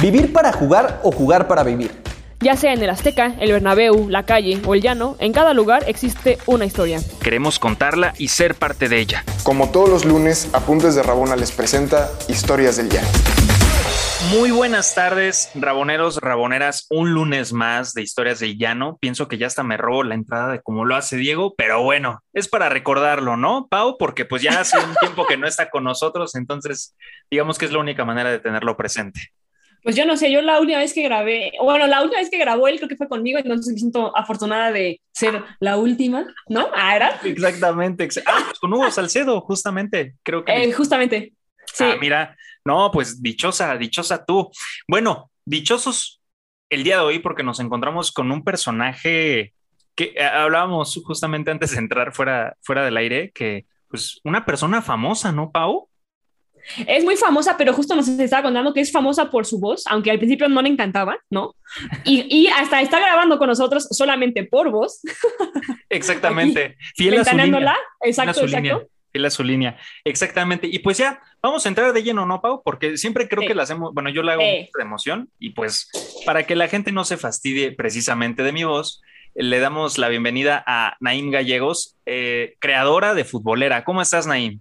¿Vivir para jugar o jugar para vivir? Ya sea en el Azteca, el Bernabéu, la calle o el llano, en cada lugar existe una historia. Queremos contarla y ser parte de ella. Como todos los lunes, Apuntes de Rabona les presenta Historias del Llano. Muy buenas tardes, raboneros, raboneras. Un lunes más de Historias del Llano. Pienso que ya hasta me robo la entrada de cómo lo hace Diego, pero bueno, es para recordarlo, ¿no, Pau? Porque pues ya hace un tiempo que no está con nosotros, entonces digamos que es la única manera de tenerlo presente. Pues yo no sé, yo la última vez que grabé, bueno, la última vez que grabó él creo que fue conmigo, entonces me siento afortunada de ser la última, ¿no? Ah, era. Exactamente. Ah, pues con Hugo Salcedo, justamente, creo que. Eh, justamente. Sí. Ah, mira, no, pues dichosa, dichosa tú. Bueno, dichosos el día de hoy porque nos encontramos con un personaje que eh, hablábamos justamente antes de entrar fuera, fuera del aire, que pues una persona famosa, ¿no, Pau? Es muy famosa, pero justo nos estaba contando que es famosa por su voz, aunque al principio no le encantaba, ¿no? Y, y hasta está grabando con nosotros solamente por voz. Exactamente. Fiel a su línea. Exacto, exacto. Fiel a su línea. Exactamente. Y pues ya, vamos a entrar de lleno, ¿no, Pau? Porque siempre creo que la hacemos, bueno, yo la hago de emoción y pues para que la gente no se fastidie precisamente de mi voz, le damos la bienvenida a Naim Gallegos, eh, creadora de Futbolera. ¿Cómo estás, Naim?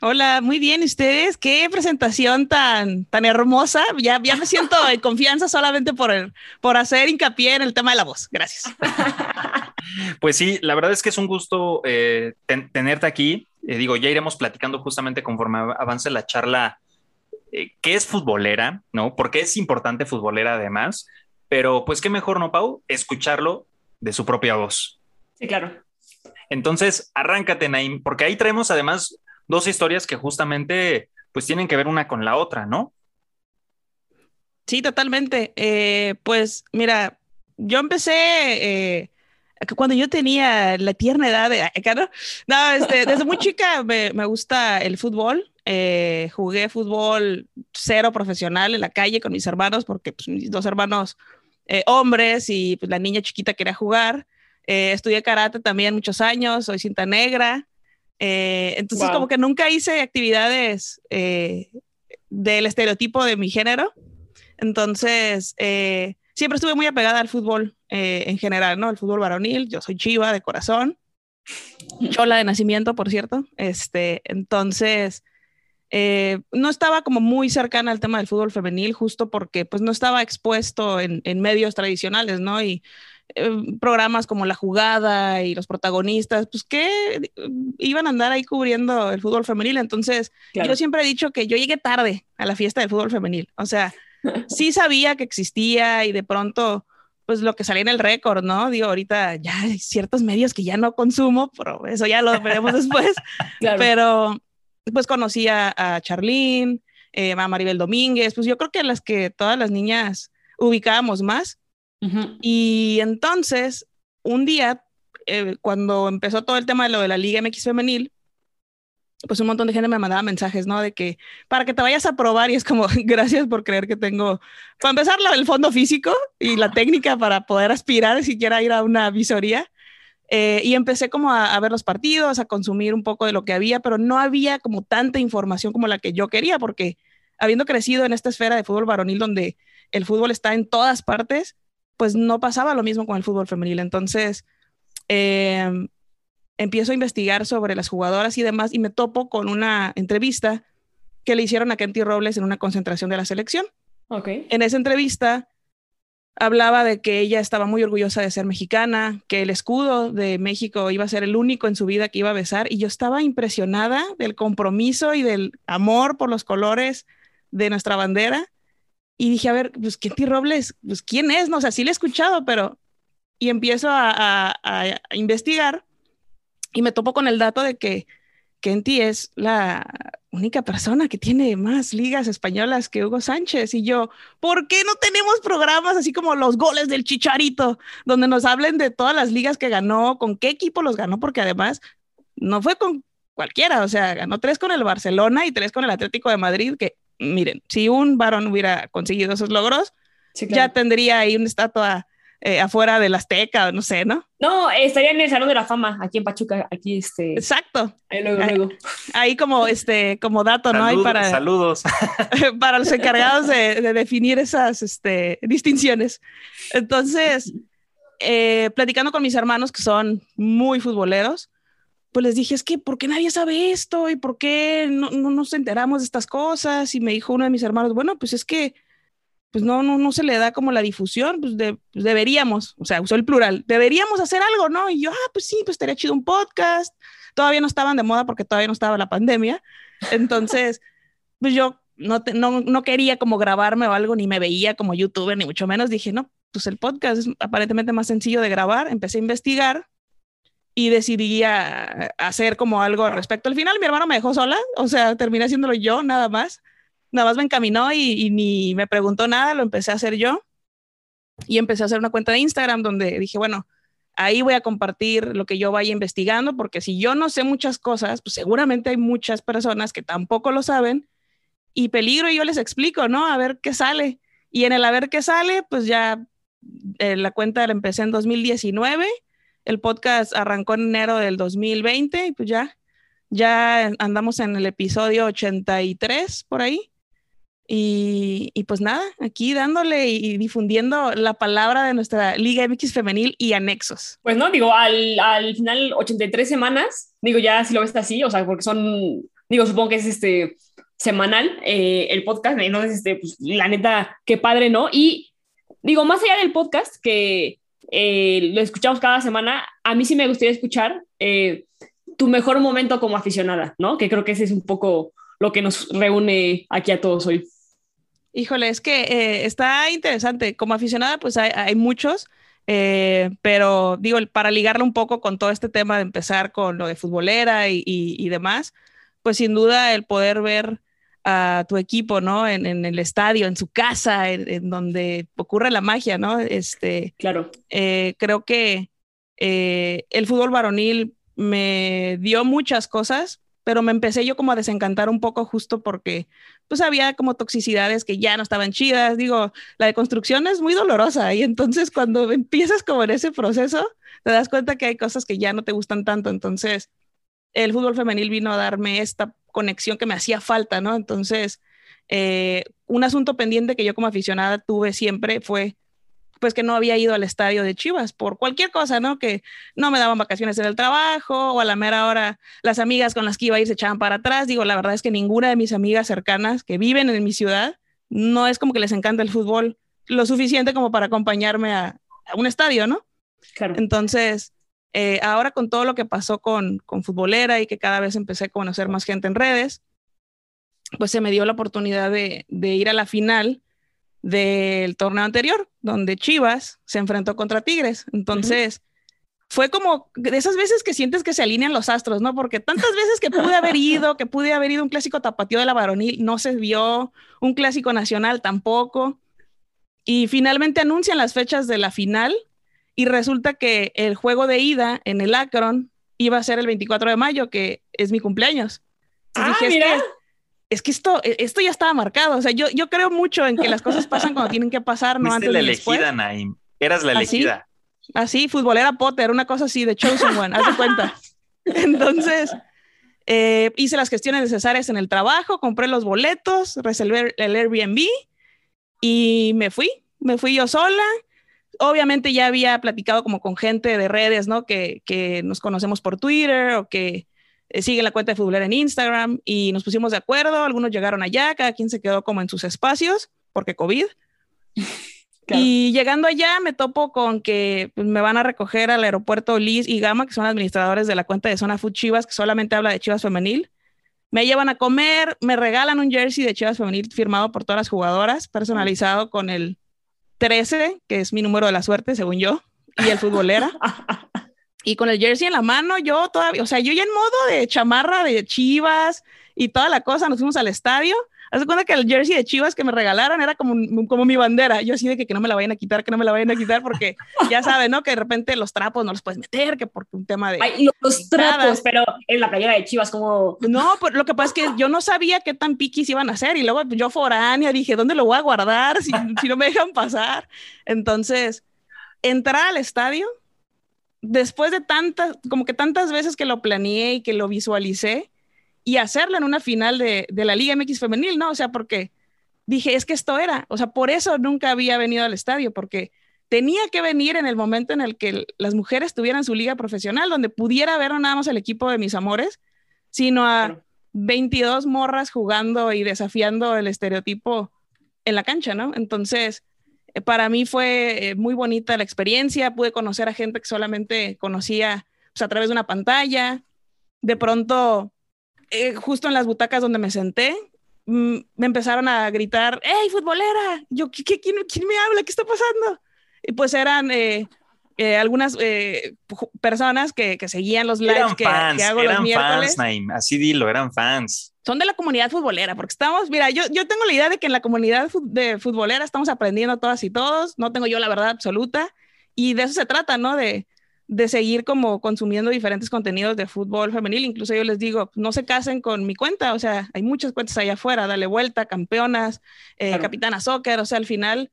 Hola, muy bien. ¿Ustedes? Qué presentación tan, tan hermosa. Ya, ya me siento en confianza solamente por, el, por hacer hincapié en el tema de la voz. Gracias. Pues sí, la verdad es que es un gusto eh, tenerte aquí. Eh, digo, ya iremos platicando justamente conforme avance la charla eh, qué es futbolera, ¿no? Porque es importante futbolera además. Pero pues qué mejor, ¿no, Pau? Escucharlo de su propia voz. Sí, claro. Entonces, arráncate, Naim, porque ahí traemos además dos historias que justamente pues tienen que ver una con la otra, ¿no? Sí, totalmente. Eh, pues mira, yo empecé eh, cuando yo tenía la tierna edad de... ¿no? no este, desde muy chica me, gusta el fútbol. Eh, jugué fútbol cero profesional en la calle con mis hermanos porque pues, mis dos hermanos hombres y pues, la niña chiquita quería jugar. estudié karate también muchos años, soy cinta negra. Eh, entonces, como que nunca hice actividades eh, del estereotipo de mi género. Entonces, eh, siempre estuve muy apegada al fútbol en general, ¿no? El fútbol varonil. Yo soy chiva de corazón. Chola de nacimiento, por cierto. Este, entonces, no estaba como muy cercana al tema del fútbol femenil, justo porque pues no estaba expuesto en, en medios tradicionales, ¿no? Y eh, programas como La Jugada y los protagonistas, pues que iban a andar ahí cubriendo el fútbol femenil. Entonces, yo siempre he dicho que yo llegué tarde a la fiesta del fútbol femenil. O sea, sí sabía que existía y de pronto, pues lo que salía en el récord, ¿no? Digo, ahorita ya hay ciertos medios que ya no consumo, pero eso ya lo veremos después. Pero pues conocí a, a Charlene, eh, a Maribel Domínguez, pues yo creo que las que todas las niñas ubicábamos más. Y entonces, un día, eh, cuando empezó todo el tema de lo de la Liga MX femenil, pues un montón de gente me mandaba mensajes, ¿no? De que para que te vayas a probar y es como, gracias por creer que tengo, para empezar, el fondo físico y la técnica para poder aspirar siquiera ir a una visoría. Eh, y empecé como a, a, ver los partidos, a consumir un poco de lo que había, pero no había como tanta información como la que yo quería, porque habiendo crecido en esta esfera de fútbol varonil donde el fútbol está en todas partes, pues no pasaba lo mismo con el fútbol femenil. Entonces, em, empiezo a investigar sobre las jugadoras y demás y me topo con una entrevista que le hicieron a Kenty Robles en una concentración de la selección. Okay. En esa entrevista hablaba de que ella estaba muy orgullosa de ser mexicana, que el escudo de México iba a ser el único en su vida que iba a besar y yo estaba impresionada del compromiso y del amor por los colores de nuestra bandera y dije, a ver, pues Kenty Robles, pues quién es, no o sea, sí le he escuchado, pero... Y empiezo a, investigar y me topo con el dato de que Kenty es la única persona que tiene más ligas españolas que Hugo Sánchez. Y yo, ¿por qué no tenemos programas así como los goles del Chicharito, donde nos hablen de todas las ligas que ganó, con qué equipo los ganó? Porque además no fue con cualquiera, o sea, ganó tres con el Barcelona y tres con el Atlético de Madrid, que miren, si un varón hubiera conseguido esos logros, ya tendría ahí una estatua eh, afuera del Azteca, no sé, ¿no? No, estaría en el Salón de la Fama, aquí en Pachuca, aquí este. Exacto. Ahí luego, Ahí- luego. Ahí como, este, como dato, ¿no? Ahí Saludos, para, saludos. para los encargados de, de definir esas este, distinciones. Entonces, eh, platicando con mis hermanos que son muy futboleros, pues les dije, es que, ¿por qué nadie sabe esto? ¿Y por qué no, no nos enteramos de estas cosas? Y me dijo uno de mis hermanos, bueno, pues es que pues no, no, no se le da como la difusión, pues, pues deberíamos, o sea, usó el plural, deberíamos hacer algo, ¿no? Y yo, ah, pues sí, pues estaría chido un podcast. Todavía no estaban de moda porque todavía no estaba la pandemia. Entonces, pues yo no, no, no quería como grabarme o algo, ni me veía como youtuber, ni mucho menos. Dije, no, pues el podcast es aparentemente más sencillo de grabar. Empecé a investigar y decidí hacer como algo al respecto. Al final mi hermano me dejó sola, o sea, terminé haciéndolo yo nada más. Nada más me encaminó y, y ni me preguntó nada, lo empecé a hacer yo. Y empecé a hacer una cuenta de Instagram donde dije, bueno, ahí voy a compartir lo que yo vaya investigando, porque si yo no sé muchas cosas, pues seguramente hay muchas personas que tampoco lo saben y peligro y yo les explico, ¿no? A ver qué sale. Y en el a ver qué sale, pues ya eh, la cuenta la empecé en 2019, el podcast arrancó en enero del 2020 y pues ya, ya andamos en el episodio 83 por ahí. Y, y pues nada, aquí dándole y difundiendo la palabra de nuestra Liga MX femenil y anexos. Pues no, digo, al, al final 83 semanas, digo, ya si lo ves así, o sea, porque son, digo, supongo que es este semanal eh, el podcast, entonces, este, pues la neta, qué padre, ¿no? Y digo, más allá del podcast, que eh, lo escuchamos cada semana, a mí sí me gustaría escuchar eh, tu mejor momento como aficionada, ¿no? Que creo que ese es un poco lo que nos reúne aquí a todos hoy. Híjole, es que eh, está interesante. Como aficionada, pues hay, muchos, pero digo, para ligarlo un poco con todo este tema de empezar con lo de futbolera y demás, pues sin duda el poder ver a tu equipo, ¿no? En, en el estadio, en su casa, en, en donde ocurre la magia, ¿no? Este, Claro. eh, creo que eh, el fútbol varonil me dio muchas cosas, pero me empecé yo como a desencantar un poco justo porque pues había como toxicidades que ya no estaban chidas. Digo, la deconstrucción es muy dolorosa y entonces cuando empiezas como en ese proceso, te das cuenta que hay cosas que ya no te gustan tanto. Entonces, el fútbol femenil vino a darme esta conexión que me hacía falta, ¿no? Entonces, eh, un asunto pendiente que yo como aficionada tuve siempre fue pues que no había ido al estadio de Chivas por cualquier cosa, ¿no? Que no me daban vacaciones en el trabajo o a la mera hora las amigas con las que iba a ir se echaban para atrás. Digo, la verdad es que ninguna de mis amigas cercanas que viven en mi ciudad no es como que les encanta el fútbol lo suficiente como para acompañarme a, a un estadio, ¿no? Claro. Entonces, eh, ahora con todo lo que pasó con, con futbolera y que cada vez empecé a conocer más gente en redes, pues se me dio la oportunidad de, ir a la final del torneo anterior, donde Chivas se enfrentó contra Tigres. Entonces, fue como de esas veces que sientes que se alinean los astros, ¿no? Porque tantas veces que pude haber ido, que pude haber ido un clásico tapatío de la varonil, no se vio, un clásico nacional tampoco. Y finalmente anuncian las fechas de la final y resulta que el juego de ida en el Akron iba a ser el 24 de mayo, que es mi cumpleaños. Entonces Ah, dije, mira. es que, es que esto, esto ya estaba marcado. O sea, yo, yo creo mucho en que las cosas pasan cuando tienen que pasar, no Fuiste antes la ni después. elegida, Naim. Eras la ¿Ah, elegida. Así, futbolera Potter, una cosa así, de Chosen One, haz de cuenta. Entonces, eh, hice las gestiones necesarias en el trabajo, compré los boletos, reservé el Airbnb y me fui, me fui yo sola. Obviamente ya había platicado como con gente de redes, ¿no? Que, que nos conocemos por Twitter o que eh, siguen la cuenta de futbolera en Instagram y nos pusimos de acuerdo, algunos llegaron allá, cada quien se quedó como en sus espacios porque COVID. Claro. Y llegando allá me topo con que pues, me van a recoger al aeropuerto Liz y Gama, que son administradores de la cuenta de Zona Food Chivas, que solamente habla de Chivas Femenil. Me llevan a comer, me regalan un jersey de Chivas Femenil firmado por todas las jugadoras, personalizado con el 13, que es mi número de la suerte, según yo, y el futbolera. y con el jersey en la mano, yo todavía, o sea, yo ya en modo de chamarra de Chivas y toda la cosa, nos fuimos al estadio. Haz cuenta que el jersey de Chivas que me regalaron era como, como mi bandera. Yo así de que, que no me la vayan a quitar, que no me la vayan a quitar, porque ya saben, ¿no? Que de repente los trapos no los puedes meter, que porque un tema de... Ay, los trapos, pero en la playera de Chivas, como. No, pues lo que pasa es que yo no sabía qué tan piquis iban a hacer y luego yo foránea dije, ¿dónde lo voy a guardar si, si no me dejan pasar? Entonces, entrar al estadio, después de tantas, como que tantas veces que lo planeé y que lo visualicé, y hacerlo en una final de, de la Liga MX femenil, ¿no? O sea, porque dije, es que esto era, o sea, por eso nunca había venido al estadio, porque tenía que venir en el momento en el que las mujeres tuvieran su liga profesional, donde pudiera ver no nada más el equipo de mis amores, sino a 22 morras jugando y desafiando el estereotipo en la cancha, ¿no? Entonces, eh, para mí fue eh, muy bonita la experiencia, pude conocer a gente que solamente conocía pues, a través de una pantalla, de pronto, eh, justo en las butacas donde me senté, mm, me empezaron a gritar, ¡Hey, futbolera! Yo, ¿qué, quién, quién, me habla? ¿Qué está pasando? Y pues eran eh, eh, algunas eh, personas que, que, seguían los lives eran que, fans, que hago eran los miércoles. Fans, Naim, así dilo, eran fans. Son de la comunidad futbolera, porque estamos, mira, yo, yo tengo la idea de que en la comunidad de futbolera estamos aprendiendo todas y todos, no tengo yo la verdad absoluta, y de eso se trata, ¿no? De, de seguir como consumiendo diferentes contenidos de fútbol femenil. Incluso yo les digo, no se casen con mi cuenta, o sea, hay muchas cuentas allá afuera, dale vuelta, campeonas, eh, claro. capitana soccer, o sea, al final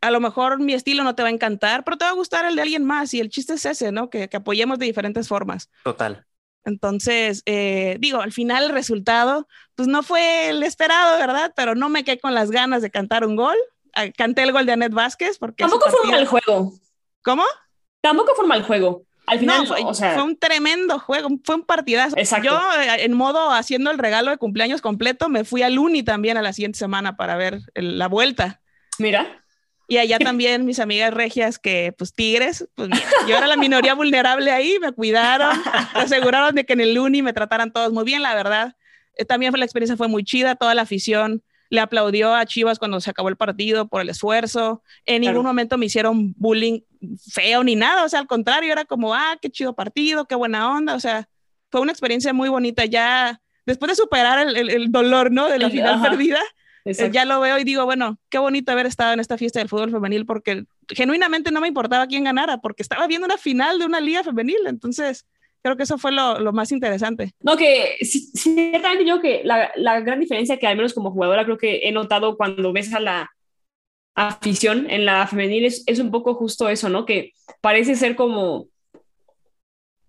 a lo mejor mi estilo no te va a encantar, pero te va a gustar el de alguien más y el chiste es ese, ¿no? Que, que apoyemos de diferentes formas. Total. Entonces, eh, digo, al final el resultado, pues no fue el esperado, ¿verdad? Pero no me quedé con las ganas de cantar un gol. Canté el gol de Anet Vázquez porque... Tampoco fue mal juego. ¿Cómo? Tampoco fue mal juego. Al final, no, fue, o sea... fue, un tremendo juego, fue un partidazo. Exacto. Yo, eh, en modo haciendo el regalo de cumpleaños completo, me fui al Uni también a la siguiente semana para ver el, la vuelta. Mira. Y allá también mis amigas regias que, pues, tigres, pues mira, yo era la minoría vulnerable ahí, me cuidaron, me aseguraron de que en el Uni me trataran todos muy bien, la verdad. Eh, también la experiencia fue muy chida, toda la afición le aplaudió a Chivas cuando se acabó el partido por el esfuerzo. En claro. ningún momento me hicieron bullying feo ni nada, o sea, al contrario, era como, ah, qué chido partido, qué buena onda, o sea, fue una experiencia muy bonita. Ya después de superar el, el, el dolor, ¿no? De la final Ajá. perdida, Exacto. ya lo veo y digo, bueno, qué bonito haber estado en esta fiesta del fútbol femenil porque genuinamente no me importaba quién ganara porque estaba viendo una final de una liga femenil, entonces creo que eso fue lo, lo más interesante. No, que ciertamente yo que la, la, gran diferencia que al menos como jugadora creo que he notado cuando ves a la afición en la femenil es, es un poco justo eso, ¿no? Que parece ser como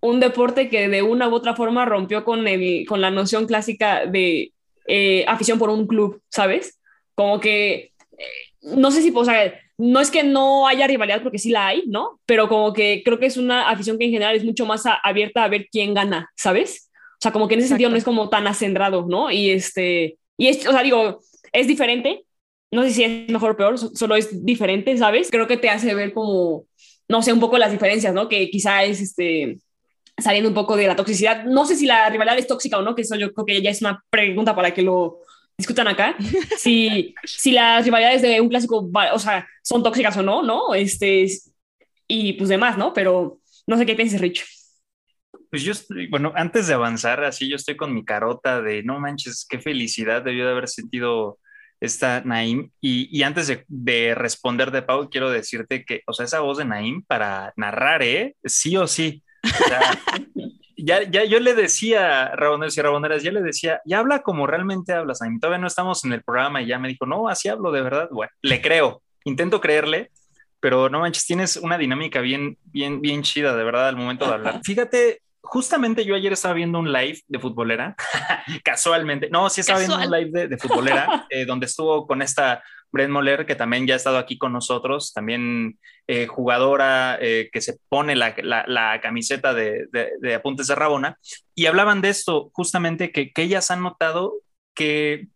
un deporte que de una u otra forma rompió con, el, con la noción clásica de eh, afición por un club, ¿sabes? Como que, eh, no sé si, o sea, no es que no haya rivalidad porque sí la hay, ¿no? Pero como que creo que es una afición que en general es mucho más a, abierta a ver quién gana, ¿sabes? O sea, como que en ese Exacto. sentido no es como tan acendrado, ¿no? Y este, y es, o sea, digo, es diferente, no sé si es mejor o peor, solo es diferente, ¿sabes? Creo que te hace ver como, no sé, un poco las diferencias, ¿no? Que quizá es, este, saliendo un poco de la toxicidad. No sé si la rivalidad es tóxica o no, que eso yo creo que ya es una pregunta para que lo discutan acá. si, si las rivalidades de un clásico, o sea, son tóxicas o no, ¿no? Este, y pues demás, ¿no? Pero no sé qué piensas, Rich. Pues yo, estoy, bueno, antes de avanzar, así yo estoy con mi carota de no manches, qué felicidad debió de haber sentido esta Naim. Y, y antes de, de, responder de Pau, quiero decirte que, o sea, esa voz de Naim para narrar, ¿eh? Sí o sí. O sea, ya, ya yo le decía Raboneros y Raboneras, ya le decía, ya habla como realmente hablas, Naim. Todavía no estamos en el programa y ya me dijo, no, así hablo de verdad. Bueno, le creo, intento creerle, pero no manches, tienes una dinámica bien, bien, bien chida, de verdad, al momento de hablar. Fíjate, justamente yo ayer estaba viendo un live de futbolera, casualmente, no, sí estaba Casual. viendo un live de, de futbolera, eh, donde estuvo con esta Brent Moller, que también ya ha estado aquí con nosotros, también eh, jugadora eh, que se pone la, la, la camiseta de, de, de, Apuntes de Rabona, y hablaban de esto, justamente que, que ellas han notado que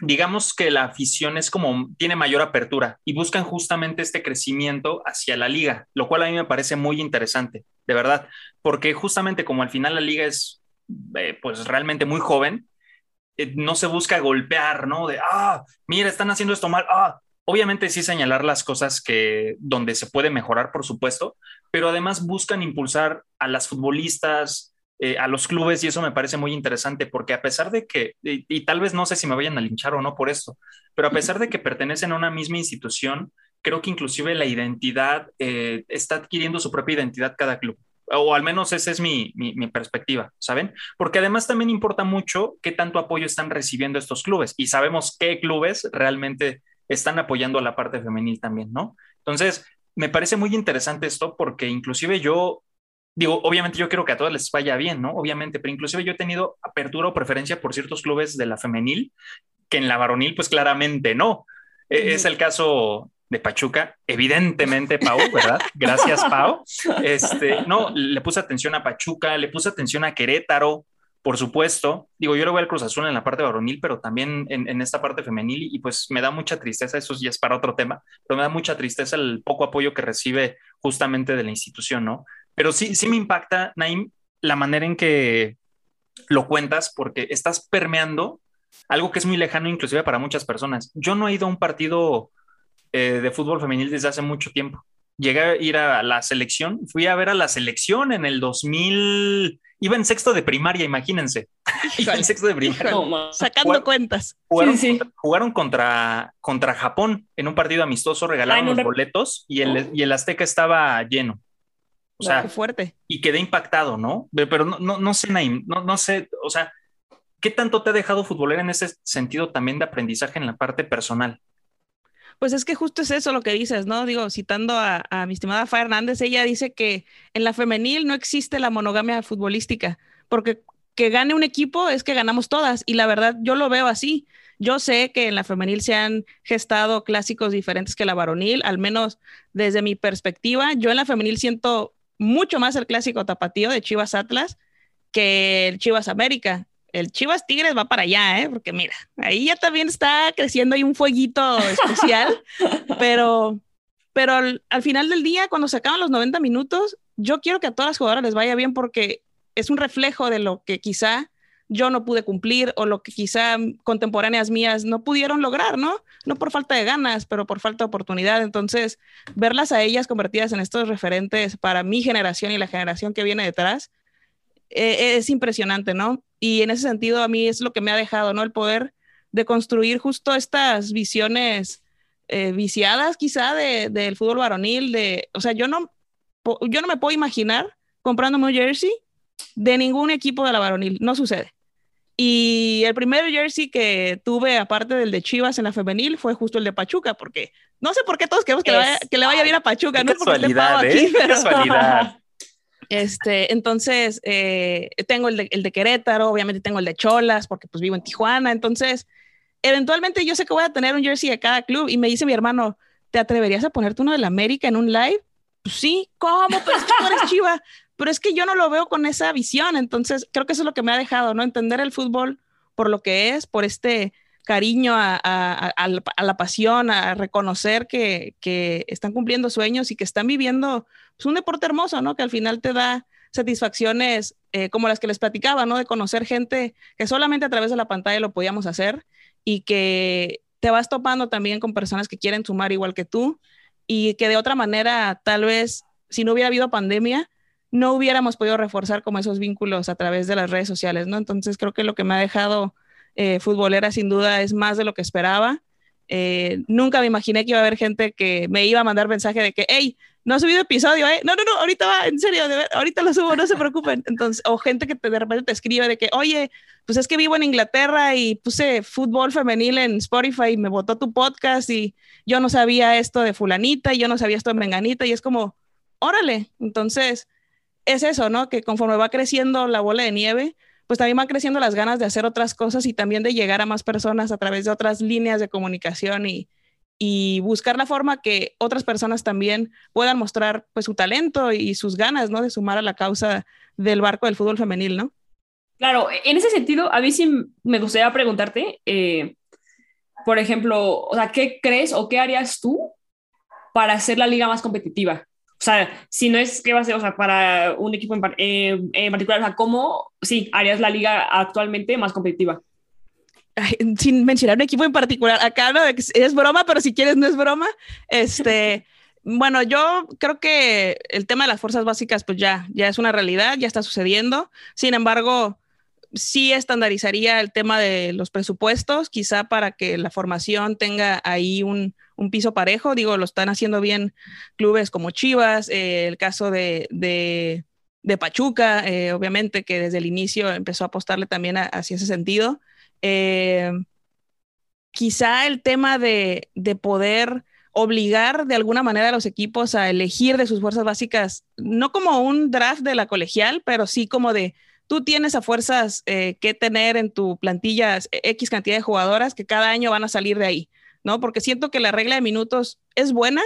digamos que la afición es como tiene mayor apertura y buscan justamente este crecimiento hacia la liga, lo cual a mí me parece muy interesante, de verdad, porque justamente como al final la liga es eh, pues realmente muy joven, eh, no se busca golpear, ¿no? De, ah, mira, están haciendo esto mal, ah, obviamente sí señalar las cosas que donde se puede mejorar, por supuesto, pero además buscan impulsar a las futbolistas, eh, a los clubes y eso me parece muy interesante porque a pesar de que, y, y, tal vez no sé si me vayan a linchar o no por esto, pero a pesar de que pertenecen a una misma institución, creo que inclusive la identidad eh, está adquiriendo su propia identidad cada club. O al menos esa es mi, mi, mi, perspectiva, ¿saben? Porque además también importa mucho qué tanto apoyo están recibiendo estos clubes y sabemos qué clubes realmente están apoyando a la parte femenil también, ¿no? Entonces, me parece muy interesante esto porque inclusive yo, digo, obviamente yo quiero que a todas les vaya bien, ¿no? Obviamente, pero inclusive yo he tenido apertura o preferencia por ciertos clubes de la femenil, que en la varonil pues claramente no. E, es el caso de Pachuca, evidentemente Pau, ¿verdad? Gracias Pau. Este, no, le puse atención a Pachuca, le puse atención a Querétaro, por supuesto. Digo, yo le voy al Cruz Azul en la parte varonil, pero también en, esta parte femenil y pues me da mucha tristeza, eso ya es para otro tema, pero me da mucha tristeza el poco apoyo que recibe justamente de la institución, ¿no? Pero sí, sí me impacta, Naim, la manera en que lo cuentas porque estás permeando algo que es muy lejano inclusive para muchas personas. Yo no he ido a un partido eh, de fútbol femenil desde hace mucho tiempo. Llegué a ir a la selección, fui a ver a la selección en el 2000, iba en sexto de primaria, imagínense. iba en sexto de primaria. sacando cuentas. Jugaron, Contra, contra, Japón en un partido amistoso, regalaron los boletos y el, y el Azteca estaba lleno. O sea, fuerte. Y quedé impactado, ¿no? Pero no, no, no sé, Naim, no, no sé, o sea, ¿Qué tanto te ha dejado futbolera en ese sentido también de aprendizaje en la parte personal? Pues es que justo es eso lo que dices, ¿no? Digo, citando a, mi estimada Fa Hernández, ella dice que en la femenil no existe la monogamia futbolística, porque que gane un equipo es que ganamos todas, y la verdad yo lo veo así. Yo sé que en la femenil se han gestado clásicos diferentes que la varonil, al menos desde mi perspectiva. Yo en la femenil siento mucho más el clásico tapatío de Chivas Atlas que el Chivas América el Chivas Tigres va para allá, ¿eh? Porque mira, ahí ya también está creciendo ahí un fueguito especial, pero, pero al, final del día, cuando se acaban los 90 minutos, yo quiero que a todas las jugadoras les vaya bien porque es un reflejo de lo que quizá yo no pude cumplir o lo que quizá contemporáneas mías no pudieron lograr, ¿no? No por falta de ganas, pero por falta de oportunidad. Entonces, verlas a ellas convertidas en estos referentes para mi generación y la generación que viene detrás, eh, es impresionante, ¿no? Y en ese sentido a mí es lo que me ha dejado, ¿no? El poder de construir justo estas visiones eh, viciadas quizá del fútbol varonil, de, o sea, yo no, yo no me puedo imaginar comprándome un jersey de ningún equipo de la varonil, no sucede. Y el primer jersey que tuve, aparte del de Chivas en la femenil, fue justo el de Pachuca, porque no sé por qué todos queremos que, le, vaya, que le vaya bien a Pachuca, no porque esté aquí, ¿eh? pero... casualidad. Este, entonces, eh, tengo el de, el de, Querétaro, obviamente tengo el de Cholas, porque pues vivo en Tijuana. Entonces, eventualmente yo sé que voy a tener un jersey de cada club y me dice mi hermano, ¿te atreverías a ponerte uno del América en un live? Pues sí, ¿cómo? Pero es que tú eres chiva. Pero es que yo no lo veo con esa visión. Entonces, creo que eso es lo que me ha dejado, ¿no? Entender el fútbol por lo que es, por este cariño a, la pasión, a reconocer que, que, están cumpliendo sueños y que están viviendo pues, un deporte hermoso, ¿no? Que al final te da satisfacciones eh, como las que les platicaba, ¿no? De conocer gente que solamente a través de la pantalla lo podíamos hacer y que te vas topando también con personas que quieren sumar igual que tú y que de otra manera, tal vez, si no hubiera habido pandemia, no hubiéramos podido reforzar como esos vínculos a través de las redes sociales, ¿no? Entonces creo que lo que me ha dejado eh, futbolera sin duda es más de lo que esperaba. Eh, nunca me imaginé que iba a haber gente que me iba a mandar mensaje de que, hey, no ha subido episodio, ¿eh? No, no, no, ahorita va, en serio, ahorita lo subo, no se preocupen. Entonces, o gente que de repente te escribe de que, oye, pues es que vivo en Inglaterra y puse fútbol femenil en Spotify y me votó tu podcast y yo no sabía esto de fulanita y yo no sabía esto de menganita y es como, órale. Entonces, es eso, ¿no? Que conforme va creciendo la bola de nieve, pues también van creciendo las ganas de hacer otras cosas y también de llegar a más personas a través de otras líneas de comunicación y, buscar la forma que otras personas también puedan mostrar pues su talento y sus ganas, ¿no? De sumar a la causa del barco del fútbol femenil, ¿no? Claro, en ese sentido, a mí sí me gustaría preguntarte, eh, por ejemplo, o sea, ¿qué crees o qué harías tú para hacer la liga más competitiva? O sea, si no es que va a ser, o sea, para un equipo en, eh, en particular, o sea, ¿cómo, sí, harías la liga actualmente más competitiva? sin mencionar un equipo en particular, acá no es broma, pero si quieres no es broma. Este, bueno, yo creo que el tema de las fuerzas básicas, pues ya, ya es una realidad, ya está sucediendo. Sin embargo, sí estandarizaría el tema de los presupuestos, quizá para que la formación tenga ahí un, piso parejo. Digo, lo están haciendo bien clubes como Chivas, eh, el caso de, de, Pachuca, eh, obviamente que desde el inicio empezó a apostarle también hacia ese sentido. Eh, quizá el tema de, de poder obligar de alguna manera a los equipos a elegir de sus fuerzas básicas, no como un draft de la colegial, pero sí como de tú tienes a fuerzas eh, que tener en tu plantilla X cantidad de jugadoras que cada año van a salir de ahí, ¿no? Porque siento que la regla de minutos es buena,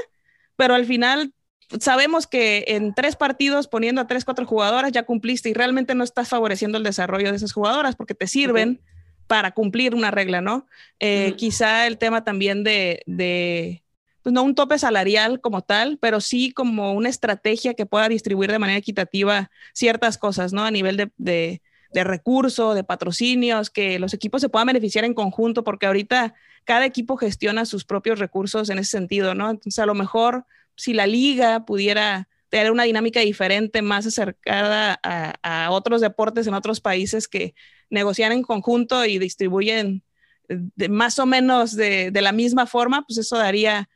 pero al final sabemos que en tres partidos poniendo a tres, cuatro jugadoras ya cumpliste y realmente no estás favoreciendo el desarrollo de esas jugadoras porque te sirven para cumplir una regla, ¿no? Eh, quizá el tema también de, de, pues no un tope salarial como tal, pero sí como una estrategia que pueda distribuir de manera equitativa ciertas cosas, ¿no? A nivel de, de, de recursos, de patrocinios, que los equipos se puedan beneficiar en conjunto, porque ahorita cada equipo gestiona sus propios recursos en ese sentido, ¿no? Entonces, a lo mejor si la liga pudiera tener una dinámica diferente, más acercada a, otros deportes en otros países que negocian en conjunto y distribuyen de, más o menos de, la misma forma, pues eso daría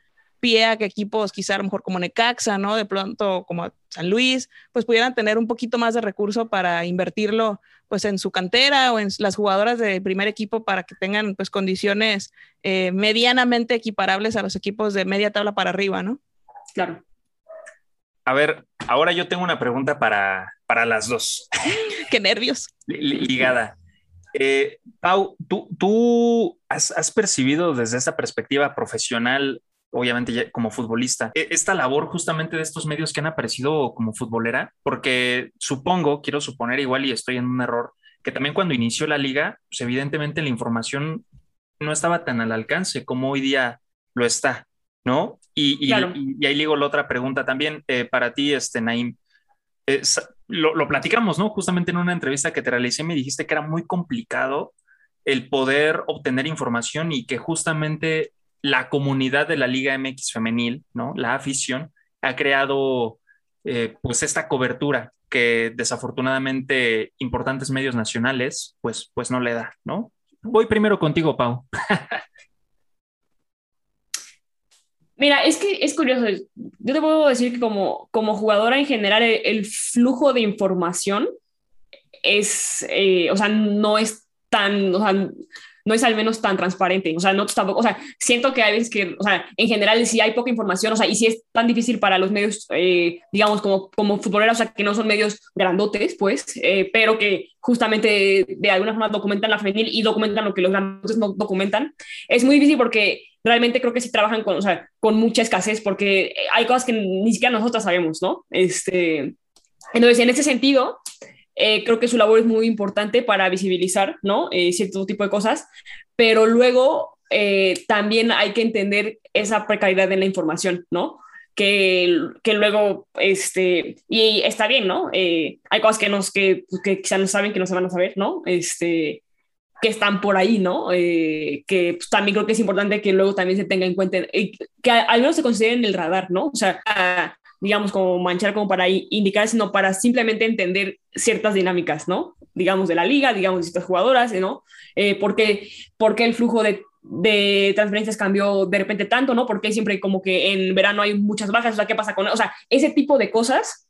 pie a que equipos quizá a lo mejor como Necaxa, ¿no? De pronto como San Luis, pues pudieran tener un poquito más de recurso para invertirlo pues en su cantera o en las jugadoras de primer equipo para que tengan pues condiciones eh, medianamente equiparables a los equipos de media tabla para arriba, ¿no? Claro. A ver, ahora yo tengo una pregunta para, para las dos. Qué nervios. Ligada. Eh, Pau, ¿tú, tú has, percibido desde esta perspectiva profesional, obviamente como futbolista, e, esta labor justamente de estos medios que han aparecido como futbolera? Porque supongo, quiero suponer igual y estoy en un error, que también cuando inició la liga, pues evidentemente la información no estaba tan al alcance como hoy día lo está. ¿no? Y, y, ahí digo la otra pregunta también eh, para ti, este, Naim. lo, lo, platicamos, ¿no? Justamente en una entrevista que te realicé me dijiste que era muy complicado el poder obtener información y que justamente la comunidad de la Liga MX femenil, ¿no? La afición ha creado eh, pues esta cobertura que desafortunadamente importantes medios nacionales pues, pues no le da, ¿no? Voy primero contigo, Pau. Mira, es que es curioso. Yo te puedo decir que como, como jugadora en general, el, flujo de información es, eh, o sea, no es tan, o sea, no es al menos tan transparente. O sea, no tampoco, o sea, siento que hay veces que, o sea, en general sí hay poca información, o sea, y sí es tan difícil para los medios, eh, digamos, como, como futboleros, o sea, que no son medios grandotes, pues, eh, pero que justamente de alguna forma documentan la femenil y documentan lo que los grandotes no documentan. Es muy difícil porque realmente creo que sí trabajan con, o sea, con mucha escasez porque hay cosas que ni siquiera nosotros sabemos, ¿no? Este, entonces, en ese sentido, eh, creo que su labor es muy importante para visibilizar, ¿no? Eh, cierto tipo de cosas, pero luego eh, también hay que entender esa precariedad en la información, ¿no? Que, que luego, este, y está bien, ¿no? hay cosas que, nos, que, que quizá no saben, que no se van a saber, ¿no? Este, que están por ahí, ¿no? que pues, también creo que es importante que luego también se tenga en cuenta, que al menos se considere en el radar, ¿no? O sea, digamos, como manchar como para indicar, sino para simplemente entender ciertas dinámicas, ¿no? Digamos, de la liga, digamos, de ciertas jugadoras, ¿no? Eh, ¿por, qué, el flujo de, transferencias cambió de repente tanto, ¿no? Porque siempre como que en verano hay muchas bajas, o sea, ¿qué pasa con O sea, ese tipo de cosas,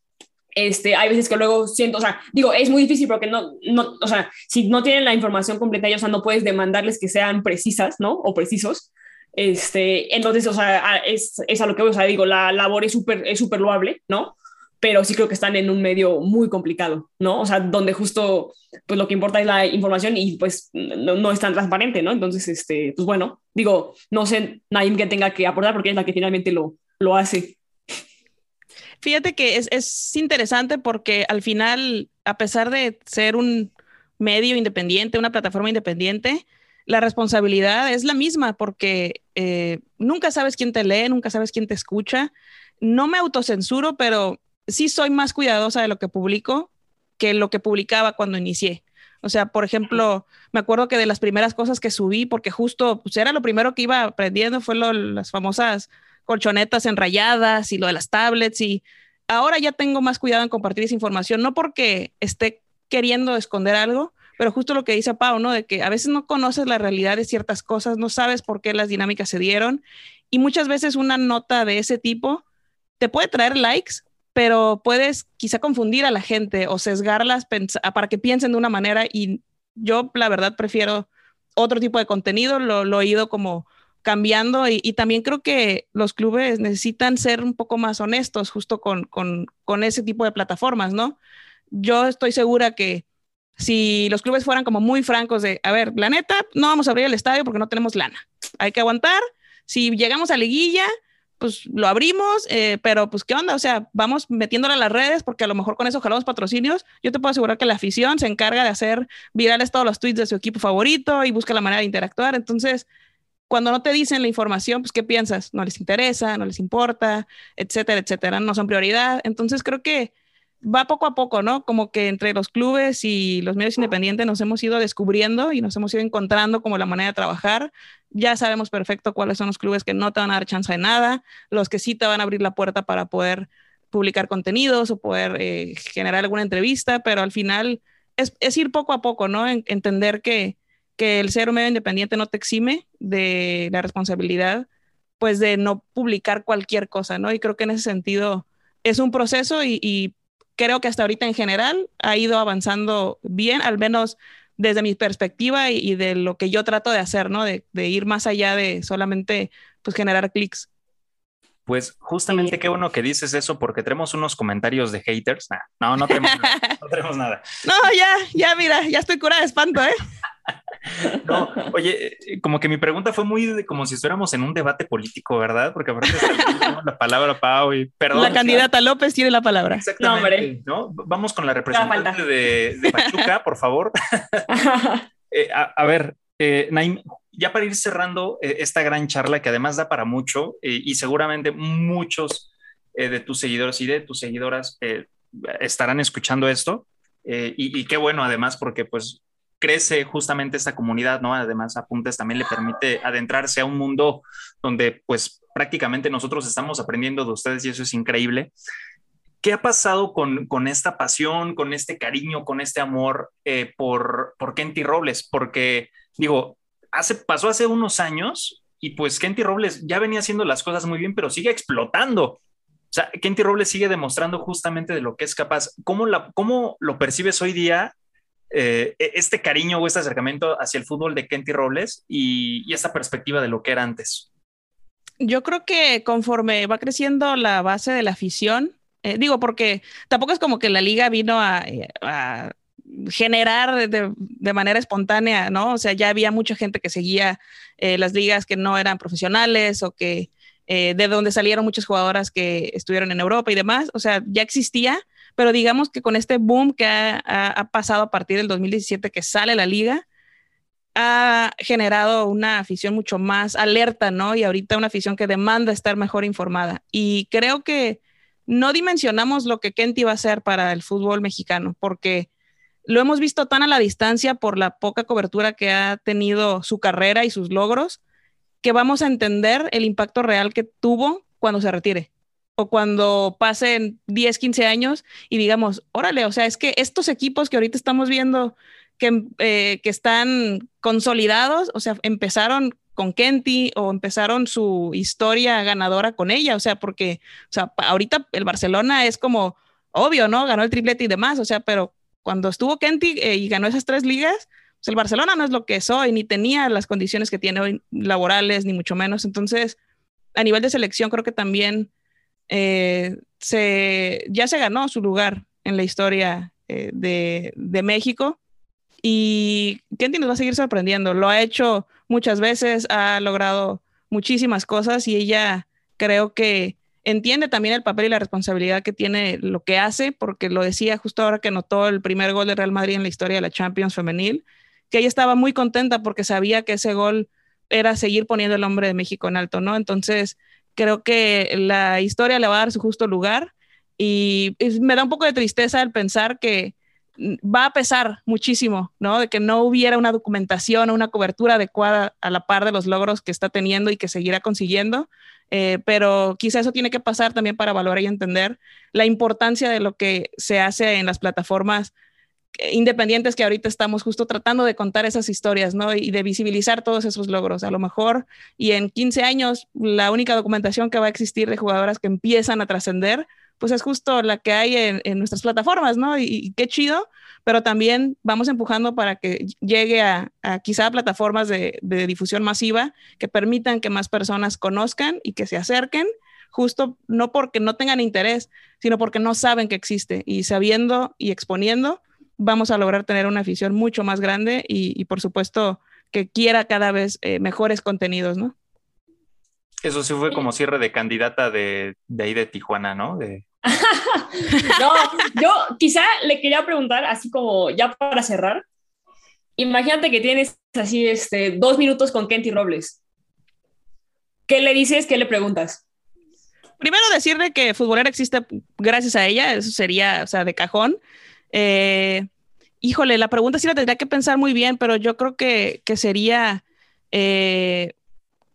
este, hay veces que luego siento, o sea, digo, es muy difícil porque no, no, o sea, si no tienen la información completa, o sea, no puedes demandarles que sean precisas, ¿no? O precisos, este, entonces, o sea, es, es a lo que, o sea, digo, la labor es súper es super loable, ¿no? Pero sí creo que están en un medio muy complicado, ¿no? O sea, donde justo, pues lo que importa es la información y pues no, no es tan transparente, ¿no? Entonces, este, pues bueno, digo, no sé, nadie que tenga que aportar porque es la que finalmente lo, lo hace. Fíjate que es, es interesante porque al final, a pesar de ser un medio independiente, una plataforma independiente, la responsabilidad es la misma porque eh, nunca sabes quién te lee, nunca sabes quién te escucha. No me autocensuro, pero sí soy más cuidadosa de lo que publico que lo que publicaba cuando inicié. O sea, por ejemplo, me acuerdo que de las primeras cosas que subí, porque justo pues, era lo primero que iba aprendiendo, fue lo, las famosas colchonetas enrayadas y lo de las tablets y ahora ya tengo más cuidado en compartir esa información, no porque esté queriendo esconder algo, pero justo lo que dice Pau, ¿no? De que a veces no conoces la realidad de ciertas cosas, no sabes por qué las dinámicas se dieron y muchas veces una nota de ese tipo te puede traer likes, pero puedes quizá confundir a la gente o sesgarlas para que piensen de una manera y yo la verdad prefiero otro tipo de contenido, lo, he ido como cambiando y, y, también creo que los clubes necesitan ser un poco más honestos justo con, con, con ese tipo de plataformas, ¿no? Yo estoy segura que si los clubes fueran como muy francos de, a ver, la neta, no vamos a abrir el estadio porque no tenemos lana, hay que aguantar, si llegamos a liguilla, pues lo abrimos, eh, pero pues qué onda, o sea, vamos metiéndole a las redes porque a lo mejor con eso jalamos patrocinios. Yo te puedo asegurar que la afición se encarga de hacer virales todos los tweets de su equipo favorito y busca la manera de interactuar. Entonces, cuando no te dicen la información, pues ¿qué piensas? No les interesa, no les importa, etcétera, etcétera, no son prioridad. Entonces, creo que va poco a poco, ¿no? Como que entre los clubes y los medios independientes nos hemos ido descubriendo y nos hemos ido encontrando como la manera de trabajar. Ya sabemos perfecto cuáles son los clubes que no te van a dar chance de nada, los que sí te van a abrir la puerta para poder publicar contenidos o poder eh, generar alguna entrevista, pero al final es, ir poco a poco, ¿no? En, entender que, que el ser un medio independiente no te exime de la responsabilidad, pues de no publicar cualquier cosa, ¿no? Y creo que en ese sentido es un proceso y creo que hasta ahorita en general ha ido avanzando bien, al menos desde mi perspectiva y, de lo que yo trato de hacer, ¿no? De, de ir más allá de solamente pues generar clics. Pues justamente qué bueno que dices eso porque tenemos unos comentarios de haters. no, no tenemos, nada, no tenemos nada. No, ya, ya, mira, ya estoy curada de espanto, ¿eh? No, oye, eh, como que mi pregunta fue muy de, como si estuviéramos en un debate político, ¿verdad? Porque aparte la palabra Pau y perdón. La candidata López tiene la palabra. Exactamente. No, Vamos con la representante de, de, Pachuca, por favor. eh, a, a, ver, eh, Naim, ya para ir cerrando eh, esta gran charla que además da para mucho eh, y seguramente muchos de tus seguidores y de tus seguidoras estarán escuchando esto. Y, y, qué bueno además porque pues crece justamente esta comunidad, ¿no? Además, Apuntes también le permite adentrarse a un mundo donde, pues, prácticamente nosotros estamos aprendiendo de ustedes y eso es increíble. ¿Qué ha pasado con, con esta pasión, con este cariño, con este amor eh, por, por Kenty Robles? Porque, digo, hace, pasó hace unos años y pues Kenty Robles ya venía haciendo las cosas muy bien, pero sigue explotando. O sea, Kenty Robles sigue demostrando justamente de lo que es capaz. ¿Cómo, la, cómo lo percibes hoy día eh, e-, este cariño o este acercamiento hacia el fútbol de Kenty Robles y, y, esta perspectiva de lo que era antes? Yo creo que conforme va creciendo la base de la afición, eh, digo, porque tampoco es como que la liga vino a, eh, generar de, manera espontánea, ¿no? O sea, ya había mucha gente que seguía las ligas que no eran profesionales o que de donde salieron muchas jugadoras que estuvieron en Europa y demás, o sea, ya existía, pero digamos que con este boom que ha, pasado a partir del 2017 que sale la liga, ha generado una afición mucho más alerta, ¿no? Y ahorita una afición que demanda estar mejor informada. Y creo que no dimensionamos lo que Kenty va a hacer para el fútbol mexicano, porque lo hemos visto tan a la distancia por la poca cobertura que ha tenido su carrera y sus logros, que vamos a entender el impacto real que tuvo cuando se retire o cuando pasen 10, 15 años y digamos, órale, o sea, es que estos equipos que ahorita estamos viendo que, eh, que están consolidados, o sea, empezaron con Kenty o empezaron su historia ganadora con ella, o sea, porque, o sea, ahorita el Barcelona es como obvio, ¿no? Ganó el triplete y demás, o sea, pero cuando estuvo Kenty eh, y ganó esas tres ligas, pues el Barcelona no es lo que es hoy, ni tenía las condiciones que tiene hoy laborales, ni mucho menos. Entonces, a nivel de selección, creo que también eh, se, ya se ganó su lugar en la historia eh, de, de, México. Y Kenty nos va a seguir sorprendiendo. Lo ha hecho muchas veces, ha logrado muchísimas cosas y ella creo que entiende también el papel y la responsabilidad que tiene lo que hace, porque lo decía justo ahora que notó el primer gol de Real Madrid en la historia de la Champions femenil, que ella estaba muy contenta porque sabía que ese gol era seguir poniendo el nombre de México en alto, ¿no? Entonces, creo que la historia le va a dar su justo lugar y me da un poco de tristeza el pensar que va a pesar muchísimo, ¿no? De que no hubiera una documentación o una cobertura adecuada a la par de los logros que está teniendo y que seguirá consiguiendo, eh, pero quizá eso tiene que pasar también para valorar y entender la importancia de lo que se hace en las plataformas independientes que ahorita estamos justo tratando de contar esas historias, ¿no? Y de visibilizar todos esos logros. A lo mejor, y en 15 años, la única documentación que va a existir de jugadoras que empiezan a trascender, pues es justo la que hay en, nuestras plataformas, ¿no? Y, y, qué chido, pero también vamos empujando para que llegue a, a quizá plataformas de, de, difusión masiva que permitan que más personas conozcan y que se acerquen, justo no porque no tengan interés, sino porque no saben que existe. Y sabiendo y exponiendo, vamos a lograr tener una afición mucho más grande y, y por supuesto, que quiera cada vez eh, mejores contenidos, ¿no? Eso sí fue como cierre de candidata de, de ahí de Tijuana, ¿no? De... no, yo quizá le quería preguntar, así como ya para cerrar, imagínate que tienes así este, dos minutos con Kenty Robles. ¿Qué le dices? ¿Qué le preguntas? Primero decirle que Futbolera existe gracias a ella, eso sería, o sea, de cajón. Eh, híjole, la pregunta sí la tendría que pensar muy bien, pero yo creo que, que sería... Eh,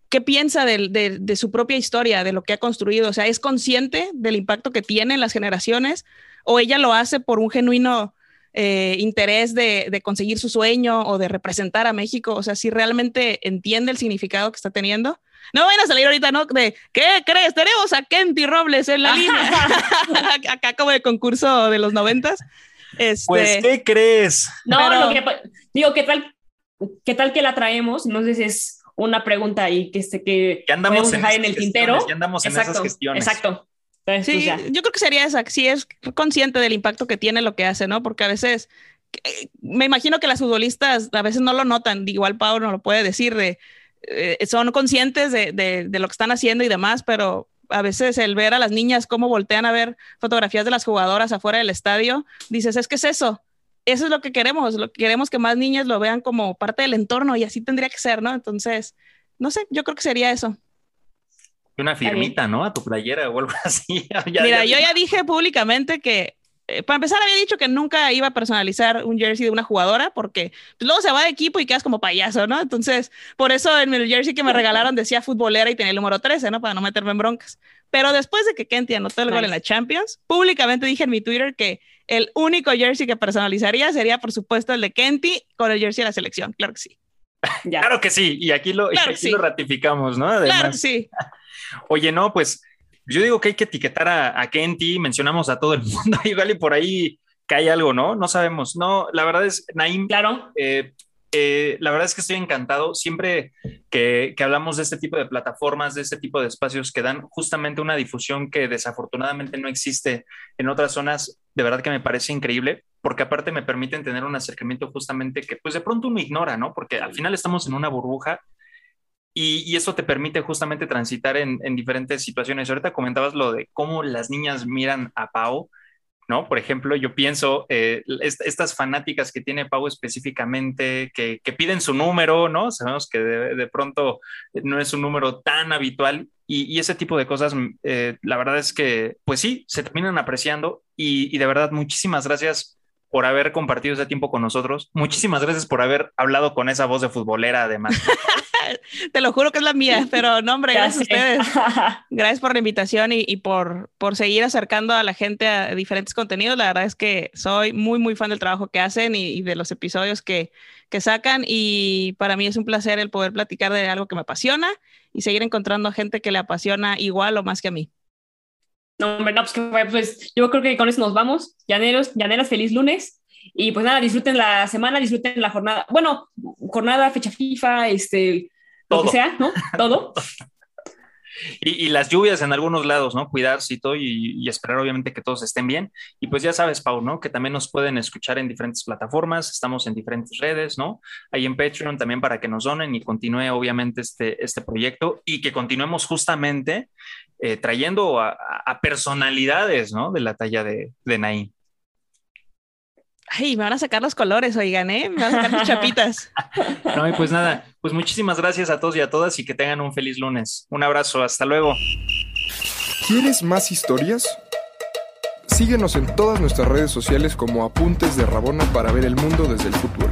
¿qué piensa de, de, de, su propia historia, de lo que ha construido? O sea, ¿es consciente del impacto que tiene en las generaciones o ella lo hace por un genuino eh, interés de, de, conseguir su sueño o de representar a México? O sea, si realmente entiende el significado que está teniendo. No vayan a salir ahorita, ¿no? De, ¿qué crees? Tenemos a Kenty Robles en la línea. Acá como de concurso de los noventas. Este... Pues, ¿qué crees? No, Pero... lo que, digo, ¿qué tal, ¿qué tal que la traemos? No sé si es una pregunta ahí que, este, que, que andamos dejar en, en el tintero. Ya andamos en exacto, esas gestiones. Exacto. Entonces, sí, pues yo creo que sería esa, si es consciente del impacto que tiene lo que hace, ¿no? Porque a veces, eh, me imagino que las futbolistas a veces no lo notan, igual Pau no lo puede decir, de, eh, son conscientes de, de, de, lo que están haciendo y demás, pero a veces el ver a las niñas cómo voltean a ver fotografías de las jugadoras afuera del estadio, dices, es que es eso, eso es lo que queremos, lo que queremos que más niñas lo vean como parte del entorno y así tendría que ser, ¿no? Entonces, no sé, yo creo que sería eso. Una firmita, ¿no? A tu playera o algo así. ya, Mira, ya... yo ya dije públicamente que, eh, para empezar, había dicho que nunca iba a personalizar un jersey de una jugadora porque pues, luego se va de equipo y quedas como payaso, ¿no? Entonces, por eso en el jersey que me regalaron decía futbolera y tenía el número 13, ¿no? Para no meterme en broncas. Pero después de que Kenty anotó el nice. gol en la Champions, públicamente dije en mi Twitter que el único jersey que personalizaría sería, por supuesto, el de Kenty con el jersey de la selección. Claro que sí. Ya. Claro que sí, y aquí lo, claro y aquí sí. lo ratificamos, ¿no? Además. Claro que sí. Oye, no, pues yo digo que hay que etiquetar a, a Kenty, mencionamos a todo el mundo, igual y por ahí cae algo, ¿no? No sabemos. No, la verdad es, Naim, claro. Eh, eh, la verdad es que estoy encantado. Siempre que, que, hablamos de este tipo de plataformas, de este tipo de espacios que dan justamente una difusión que desafortunadamente no existe en otras zonas, de verdad que me parece increíble, porque aparte me permiten tener un acercamiento justamente que pues de pronto uno ignora, ¿no? Porque al final estamos en una burbuja y, y, eso te permite justamente transitar en, en, diferentes situaciones. Ahorita comentabas lo de cómo las niñas miran a Pau, ¿no? Por ejemplo, yo pienso, eh, est estas fanáticas que tiene Pau específicamente, que, que, piden su número, ¿no? Sabemos que de, de, pronto no es un número tan habitual y, y ese tipo de cosas, eh, la verdad es que, pues sí, se terminan apreciando y, y de verdad, muchísimas gracias por haber compartido ese tiempo con nosotros. Muchísimas gracias por haber hablado con esa voz de futbolera, además. Te lo juro que es la mía, pero no, hombre, gracias a ustedes. Gracias por la invitación y, y, por, por seguir acercando a la gente a diferentes contenidos. La verdad es que soy muy, muy fan del trabajo que hacen y, y de los episodios que, que sacan. Y para mí es un placer el poder platicar de algo que me apasiona y seguir encontrando gente que le apasiona igual o más que a mí. No, hombre, no, pues, pues yo creo que con eso nos vamos. Llaneros, llaneras, feliz lunes. Y pues nada, disfruten la semana, disfruten la jornada. Bueno, jornada, fecha FIFA, este, Todo. lo que sea, ¿no? Todo. Y, y, las lluvias en algunos lados, ¿no? Cuidarse y todo y, y, esperar obviamente que todos estén bien. Y pues ya sabes, Pau, ¿no? Que también nos pueden escuchar en diferentes plataformas, estamos en diferentes redes, ¿no? Ahí en Patreon también para que nos donen y continúe obviamente este, este proyecto y que continuemos justamente eh, trayendo a, a, personalidades, ¿no? De la talla de, de. Ay, me van a sacar los colores, oigan, ¿eh? Me van a sacar mis chapitas. No, y pues nada, pues muchísimas gracias a todos y a todas y que tengan un feliz lunes. Un abrazo, hasta luego. ¿Quieres más historias? Síguenos en todas nuestras redes sociales como Apuntes de Rabona para ver el mundo desde el fútbol.